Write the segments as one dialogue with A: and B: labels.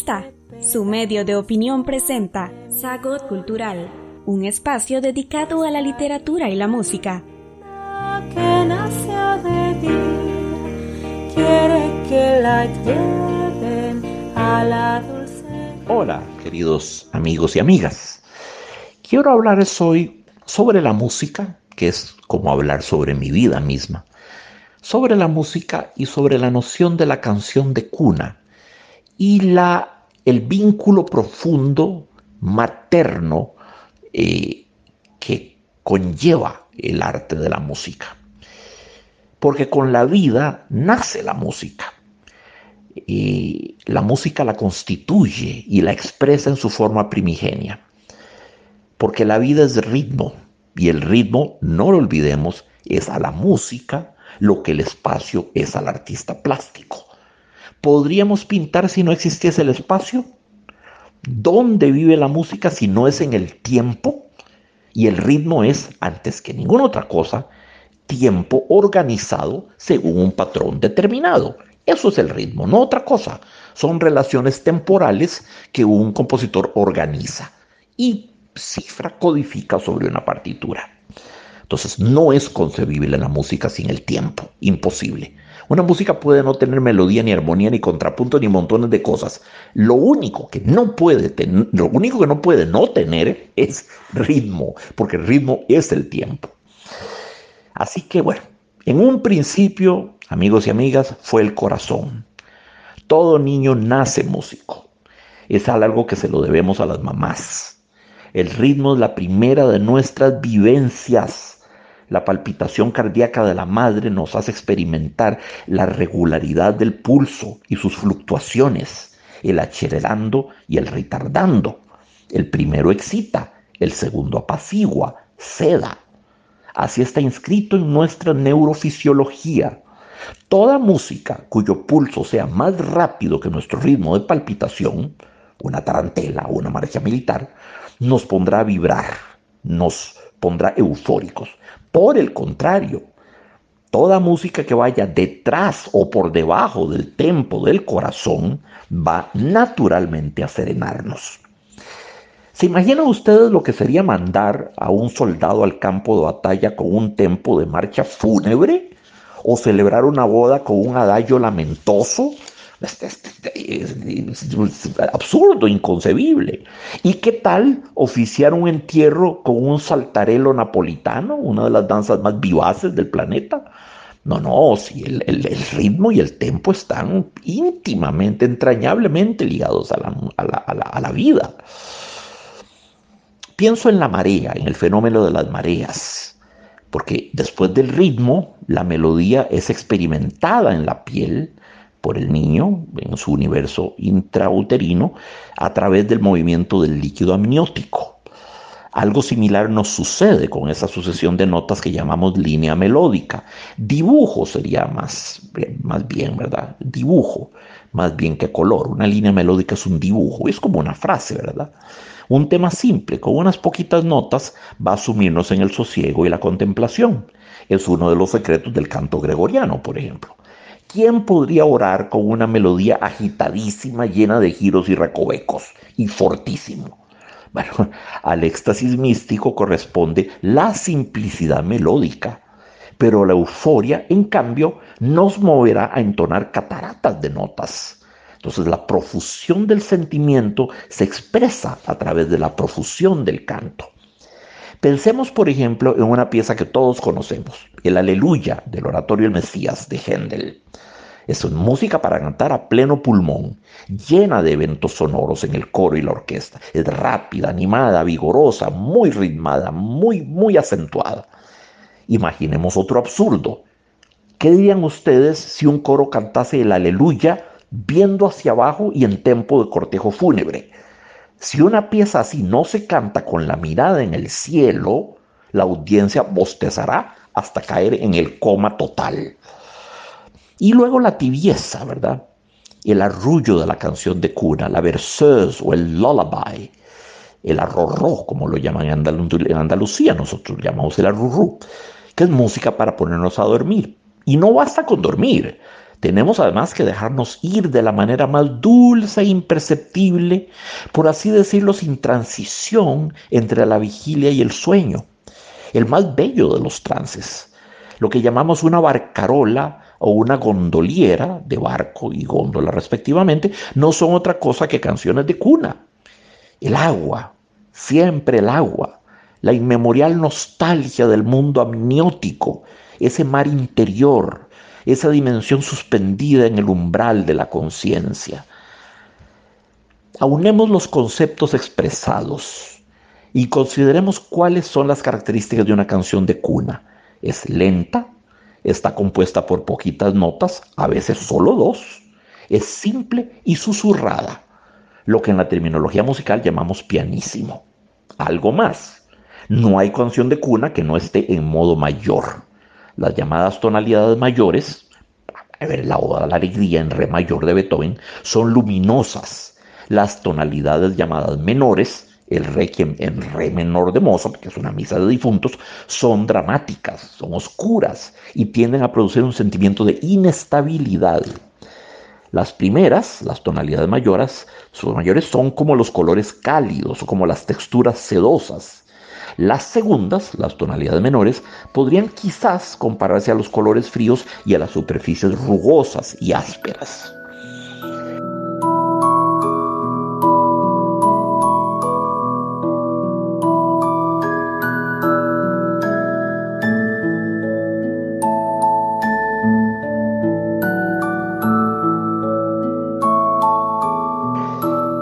A: está. Su medio de opinión presenta Sagot Cultural, un espacio dedicado a la literatura y la música.
B: que nació de quiere que la lleven a la dulce.
C: Hola, queridos amigos y amigas. Quiero hablarles hoy sobre la música, que es como hablar sobre mi vida misma. Sobre la música y sobre la noción de la canción de cuna y la, el vínculo profundo, materno, eh, que conlleva el arte de la música. Porque con la vida nace la música. Y la música la constituye y la expresa en su forma primigenia. Porque la vida es ritmo y el ritmo, no lo olvidemos, es a la música lo que el espacio es al artista plástico. ¿Podríamos pintar si no existiese el espacio? ¿Dónde vive la música si no es en el tiempo? Y el ritmo es, antes que ninguna otra cosa, tiempo organizado según un patrón determinado. Eso es el ritmo, no otra cosa. Son relaciones temporales que un compositor organiza y cifra, codifica sobre una partitura. Entonces no es concebible la música sin el tiempo, imposible. Una música puede no tener melodía, ni armonía, ni contrapunto, ni montones de cosas. Lo único que no puede tener, lo único que no puede no tener es ritmo, porque el ritmo es el tiempo. Así que bueno, en un principio, amigos y amigas, fue el corazón. Todo niño nace músico. Es algo que se lo debemos a las mamás. El ritmo es la primera de nuestras vivencias la palpitación cardíaca de la madre nos hace experimentar la regularidad del pulso y sus fluctuaciones, el acelerando y el retardando. El primero excita, el segundo apacigua, ceda. Así está inscrito en nuestra neurofisiología. Toda música cuyo pulso sea más rápido que nuestro ritmo de palpitación, una tarantela o una marcha militar, nos pondrá a vibrar, nos pondrá eufóricos. Por el contrario, toda música que vaya detrás o por debajo del tempo del corazón va naturalmente a serenarnos. ¿Se imaginan ustedes lo que sería mandar a un soldado al campo de batalla con un tempo de marcha fúnebre? ¿O celebrar una boda con un adagio lamentoso? Absurdo, inconcebible. ¿Y qué tal oficiar un entierro con un saltarelo napolitano, una de las danzas más vivaces del planeta? No, no, si el, ritmo y el tempo están íntimamente, entrañablemente ligados a la vida. Pienso en la marea, en el fenómeno de las mareas, porque después del ritmo, la melodía es experimentada en la piel por el niño en su universo intrauterino a través del movimiento del líquido amniótico. Algo similar nos sucede con esa sucesión de notas que llamamos línea melódica. Dibujo sería más, más bien, ¿verdad? Dibujo, más bien que color. Una línea melódica es un dibujo, es como una frase, ¿verdad? Un tema simple, con unas poquitas notas, va a sumirnos en el sosiego y la contemplación. Es uno de los secretos del canto gregoriano, por ejemplo. ¿Quién podría orar con una melodía agitadísima, llena de giros y recovecos y fortísimo? Bueno, al éxtasis místico corresponde la simplicidad melódica, pero la euforia, en cambio, nos moverá a entonar cataratas de notas. Entonces la profusión del sentimiento se expresa a través de la profusión del canto. Pensemos, por ejemplo, en una pieza que todos conocemos, el Aleluya del Oratorio El Mesías de Händel. Es música para cantar a pleno pulmón, llena de eventos sonoros en el coro y la orquesta. Es rápida, animada, vigorosa, muy ritmada, muy, muy acentuada. Imaginemos otro absurdo. ¿Qué dirían ustedes si un coro cantase el aleluya viendo hacia abajo y en tempo de cortejo fúnebre? Si una pieza así no se canta con la mirada en el cielo, la audiencia bostezará hasta caer en el coma total. Y luego la tibieza, ¿verdad? El arrullo de la canción de cuna, la verseuse o el lullaby, el arrorró, como lo llaman en, Andalucía, nosotros llamamos el arrurrú, que es música para ponernos a dormir. Y no basta con dormir, Tenemos además que dejarnos ir de la manera más dulce e imperceptible, por así decirlo, sin transición entre la vigilia y el sueño. El más bello de los trances, lo que llamamos una barcarola o una gondoliera de barco y góndola respectivamente, no son otra cosa que canciones de cuna. El agua, siempre el agua, la inmemorial nostalgia del mundo amniótico, ese mar interior, esa dimensión suspendida en el umbral de la conciencia. Aunemos los conceptos expresados y consideremos cuáles son las características de una canción de cuna. Es lenta, está compuesta por poquitas notas, a veces solo dos, es simple y susurrada, lo que en la terminología musical llamamos pianísimo. Algo más, no hay canción de cuna que no esté en modo mayor. Las llamadas tonalidades mayores, ver, la Oda a la Alegría en Re mayor de Beethoven, son luminosas. Las tonalidades llamadas menores, el Requiem en Re menor de Mozart, que es una misa de difuntos, son dramáticas, son oscuras y tienden a producir un sentimiento de inestabilidad. Las primeras, las tonalidades mayores, sus mayores son como los colores cálidos o como las texturas sedosas las segundas, las tonalidades menores, podrían quizás compararse a los colores fríos y a las superficies rugosas y ásperas.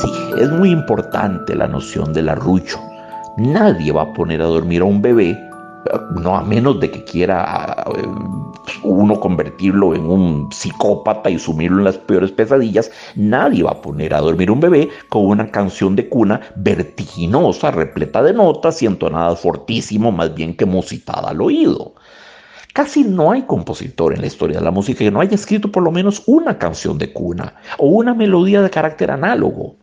C: Sí, es muy importante la noción del arrullo Nadie va a poner a dormir a un bebé, no a menos de que quiera eh, uno convertirlo en un psicópata y sumirlo en las peores pesadillas, nadie va a poner a dormir un bebé con una canción de cuna vertiginosa, repleta de notas y entonadas fortísimo, más bien que musitada al oído. Casi no hay compositor en la historia de la música que no haya escrito por lo menos una canción de cuna o una melodía de carácter análogo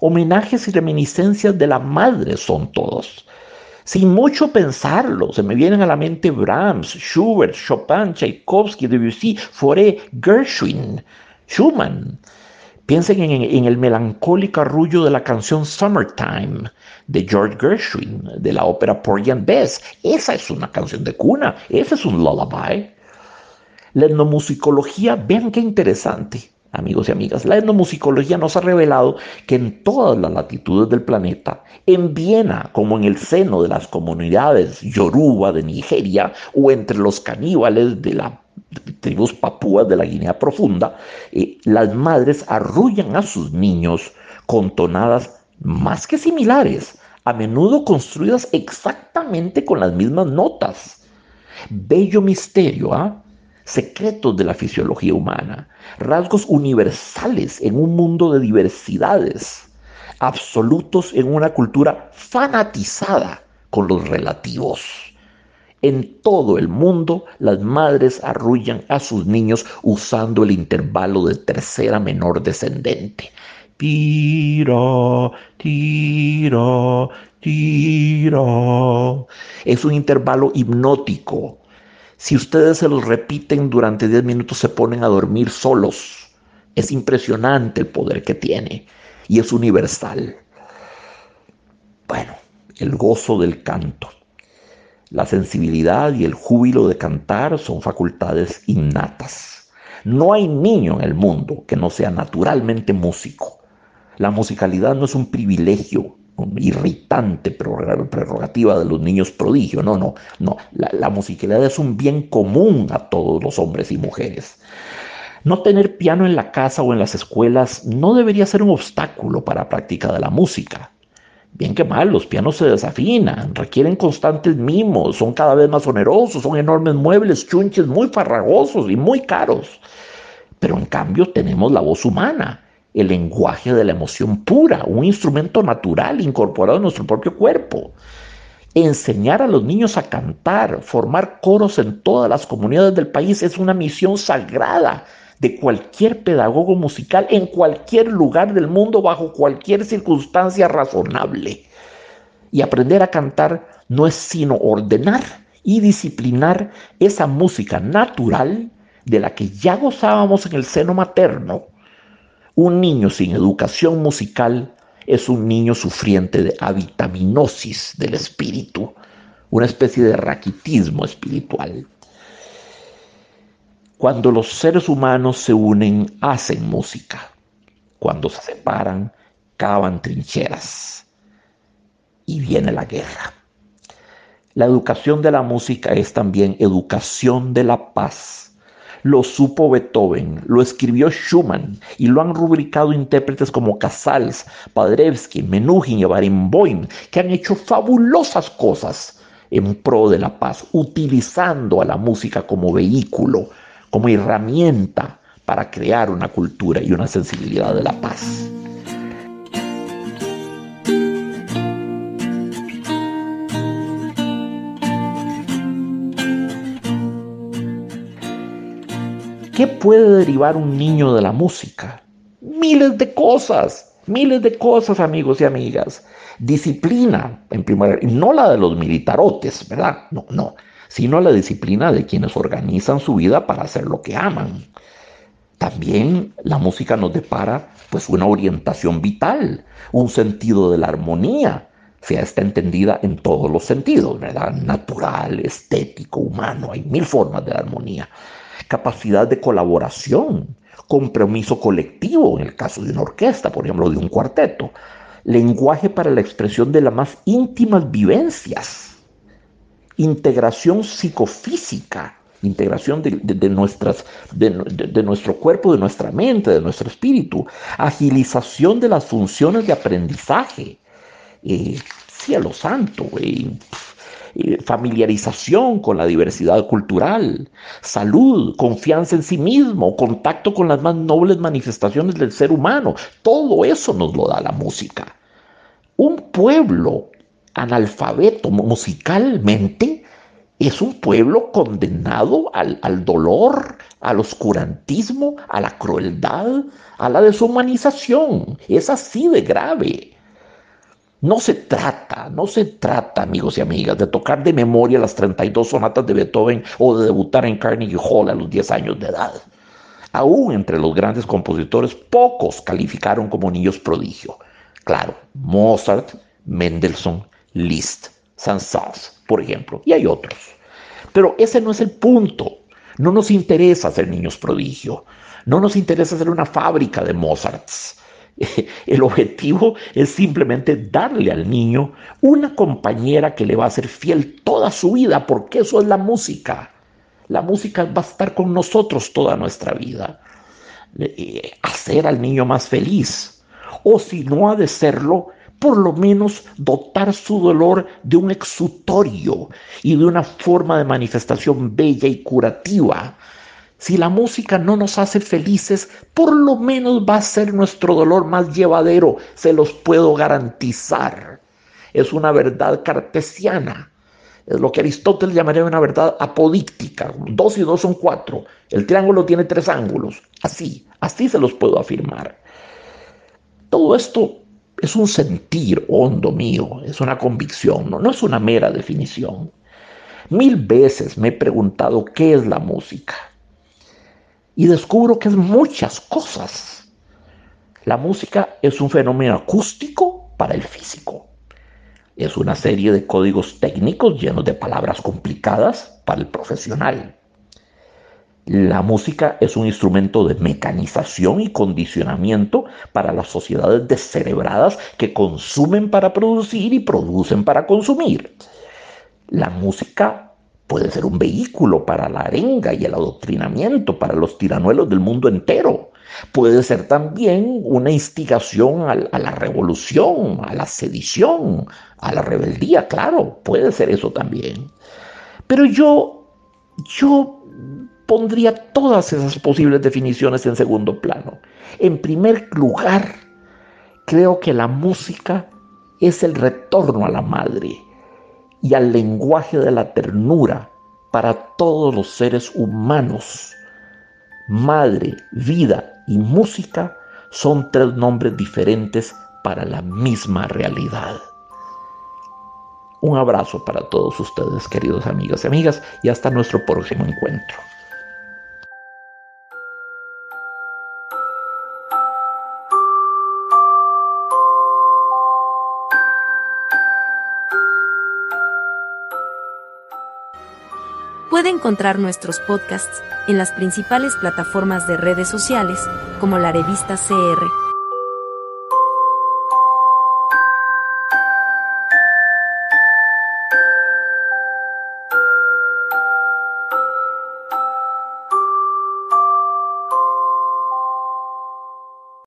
C: homenajes y reminiscencias de la madre son todos. Sin mucho pensarlo, se me vienen a la mente Brahms, Schubert, Chopin, Tchaikovsky, Debussy, Fauré, Gershwin, Schumann. Piensen en, el melancólico arrullo de la canción Summertime de George Gershwin, de la ópera Porgy and Bess. Esa es una canción de cuna, ese es un lullaby. La etnomusicología, vean qué interesante amigos y amigas, la etnomusicología nos ha revelado que en todas las latitudes del planeta, en Viena, como en el seno de las comunidades yoruba de Nigeria o entre los caníbales de las tribus papúas de la Guinea Profunda, eh, las madres arrullan a sus niños con tonadas más que similares, a menudo construidas exactamente con las mismas notas. Bello misterio, ¿ah? Secretos de la fisiología humana, rasgos universales en un mundo de diversidades, absolutos en una cultura fanatizada con los relativos. En todo el mundo, las madres arrullan a sus niños usando el intervalo de tercera menor descendente. Tira, tira, tira. Es un intervalo hipnótico si ustedes se los repiten durante 10 minutos se ponen a dormir solos. Es impresionante el poder que tiene y es universal. Bueno, el gozo del canto. La sensibilidad y el júbilo de cantar son facultades innatas. No hay niño en el mundo que no sea naturalmente músico. La musicalidad no es un privilegio, irritante prerrogativa de los niños prodigio. No, no, no. La, musicalidad es un bien común a todos los hombres y mujeres. No tener piano en la casa o en las escuelas no debería ser un obstáculo para la práctica de la música. Bien que mal, los pianos se desafinan, requieren constantes mimos, son cada vez más onerosos, son enormes muebles, chunches muy farragosos y muy caros. Pero en cambio tenemos la voz humana el lenguaje de la emoción pura, un instrumento natural incorporado en nuestro propio cuerpo. Enseñar a los niños a cantar, formar coros en todas las comunidades del país es una misión sagrada de cualquier pedagogo musical en cualquier lugar del mundo bajo cualquier circunstancia razonable. Y aprender a cantar no es sino ordenar y disciplinar esa música natural de la que ya gozábamos en el seno materno, un niño sin educación musical es un niño sufriente de avitaminosis del espíritu, una especie de raquitismo espiritual. Cuando los seres humanos se unen, hacen música. Cuando se separan, cavan trincheras. Y viene la guerra. La educación de la música es también educación de la paz. Lo supo Beethoven, lo escribió Schumann y lo han rubricado intérpretes como Casals, Paderewski, Menuhin y Barenboim, que han hecho fabulosas cosas en pro de la paz, utilizando a la música como vehículo como herramienta para crear una cultura y una sensibilidad de la paz. ¿Qué puede derivar un niño de la música? Miles de cosas, miles de cosas, amigos y amigas. Disciplina, en primer lugar, no la de los militarotes, ¿verdad? No, no sino la disciplina de quienes organizan su vida para hacer lo que aman. También la música nos depara pues una orientación vital, un sentido de la armonía, sea está entendida en todos los sentidos, ¿verdad? Natural, estético, humano, hay mil formas de armonía. Capacidad de colaboración, compromiso colectivo, en el caso de una orquesta, por ejemplo, de un cuarteto. Lenguaje para la expresión de las más íntimas vivencias integración psicofísica, integración de, nuestras, de, nuestro cuerpo, de nuestra mente, de nuestro espíritu, agilización de las funciones de aprendizaje, eh, cielo santo, eh, familiarización con la diversidad cultural, salud, confianza en sí mismo, contacto con las más nobles manifestaciones del ser humano, todo eso nos lo da la música. Un pueblo analfabeto musicalmente, es un pueblo condenado al, al, dolor, al oscurantismo, a la crueldad, a la deshumanización. Es así de grave. No se trata, no se trata, amigos y amigas, de tocar de memoria las 32 sonatas de Beethoven o de debutar en Carnegie Hall a los 10 años de edad. Aún entre los grandes compositores, pocos calificaron como niños prodigio. Claro, Mozart, Mendelssohn, Liszt, Saint-Saëns, por ejemplo, y hay otros. Pero ese no es el punto. No nos interesa ser niños prodigio. No nos interesa ser una fábrica de Mozarts. El objetivo es simplemente darle al niño una compañera que le va a ser fiel toda su vida, porque eso es la música. La música va a estar con nosotros toda nuestra vida. Hacer al niño más feliz. O si no ha de serlo, por lo menos dotar su dolor de un exutorio y de una forma de manifestación bella y curativa. Si la música no nos hace felices, por lo menos va a ser nuestro dolor más llevadero, se los puedo garantizar. Es una verdad cartesiana. Es lo que Aristóteles llamaría una verdad apodíctica. Dos y dos son cuatro. El triángulo tiene tres ángulos. Así, así se los puedo afirmar. Todo esto es un sentir hondo mío, es una convicción, no, no es una mera definición. Mil veces me he preguntado qué es la música y descubro que es muchas cosas. La música es un fenómeno acústico para el físico. Es una serie de códigos técnicos llenos de palabras complicadas para el profesional. La música es un instrumento de mecanización y condicionamiento para las sociedades descerebradas que consumen para producir y producen para consumir. La música puede ser un vehículo para la arenga y el adoctrinamiento para los tiranuelos del mundo entero. Puede ser también una instigación a, la revolución, a la sedición, a la rebeldía, claro, puede ser eso también. Pero yo, yo pondría todas esas posibles definiciones en segundo plano. En primer lugar, creo que la música es el retorno a la madre y al lenguaje de la ternura para todos los seres humanos. Madre, vida y música son tres nombres diferentes para la misma realidad. Un abrazo para todos ustedes, queridos amigos y amigas, y hasta nuestro próximo encuentro.
D: Puede encontrar nuestros podcasts en las principales plataformas de redes sociales, como la revista CR.